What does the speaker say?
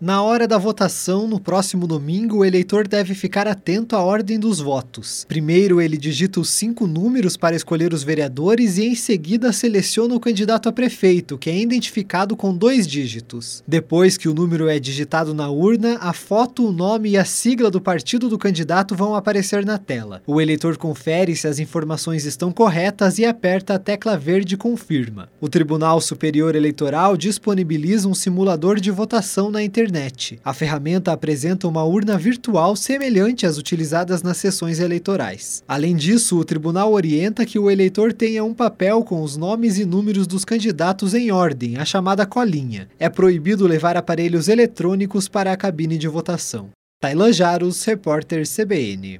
Na hora da votação, no próximo domingo, o eleitor deve ficar atento à ordem dos votos. Primeiro, ele digita os cinco números para escolher os vereadores e, em seguida, seleciona o candidato a prefeito, que é identificado com dois dígitos. Depois que o número é digitado na urna, a foto, o nome e a sigla do partido do candidato vão aparecer na tela. O eleitor confere se as informações estão corretas e aperta a tecla verde Confirma. O Tribunal Superior Eleitoral disponibiliza um simulador de votação na internet internet. A ferramenta apresenta uma urna virtual semelhante às utilizadas nas sessões eleitorais. Além disso, o tribunal orienta que o eleitor tenha um papel com os nomes e números dos candidatos em ordem, a chamada colinha. É proibido levar aparelhos eletrônicos para a cabine de votação. Tailan Jaros, repórter CBN.